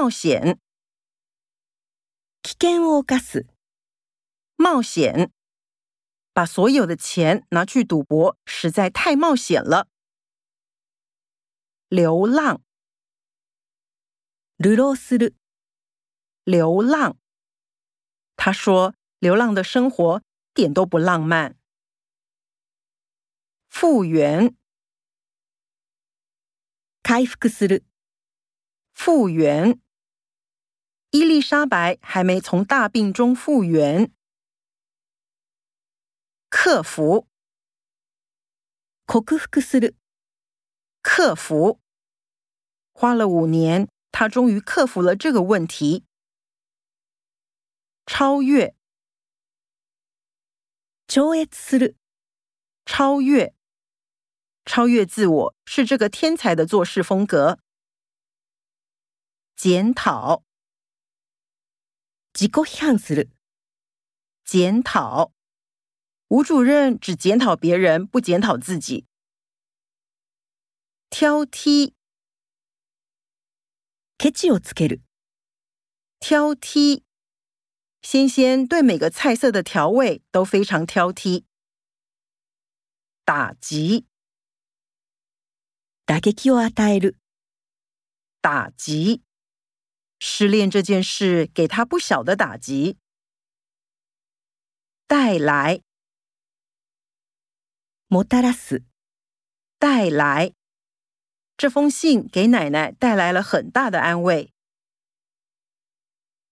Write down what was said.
冒险，危険を冒す、冒险，把所有的钱拿去赌博，实在太冒险了。流浪，流浪する、流浪。他说，流浪的生活点都不浪漫。复原，回復する、复原。 伊丽莎白还没从大病中复原。克服，克服する、克服。花了五年，他终于克服了这个问题。超越，超越する、超越，超越自我是这个天才的做事风格。检讨， 自己批判する、检讨。吴主任只检讨别人，不检讨自己。挑剔，ケチをつける、挑剔。仙仙对每个菜色的调味都非常挑剔。打击，打撃を与える、打击。 失恋这件事给他不小的打击。带来，もたらす、带来。这封信给奶奶带来了很大的安慰。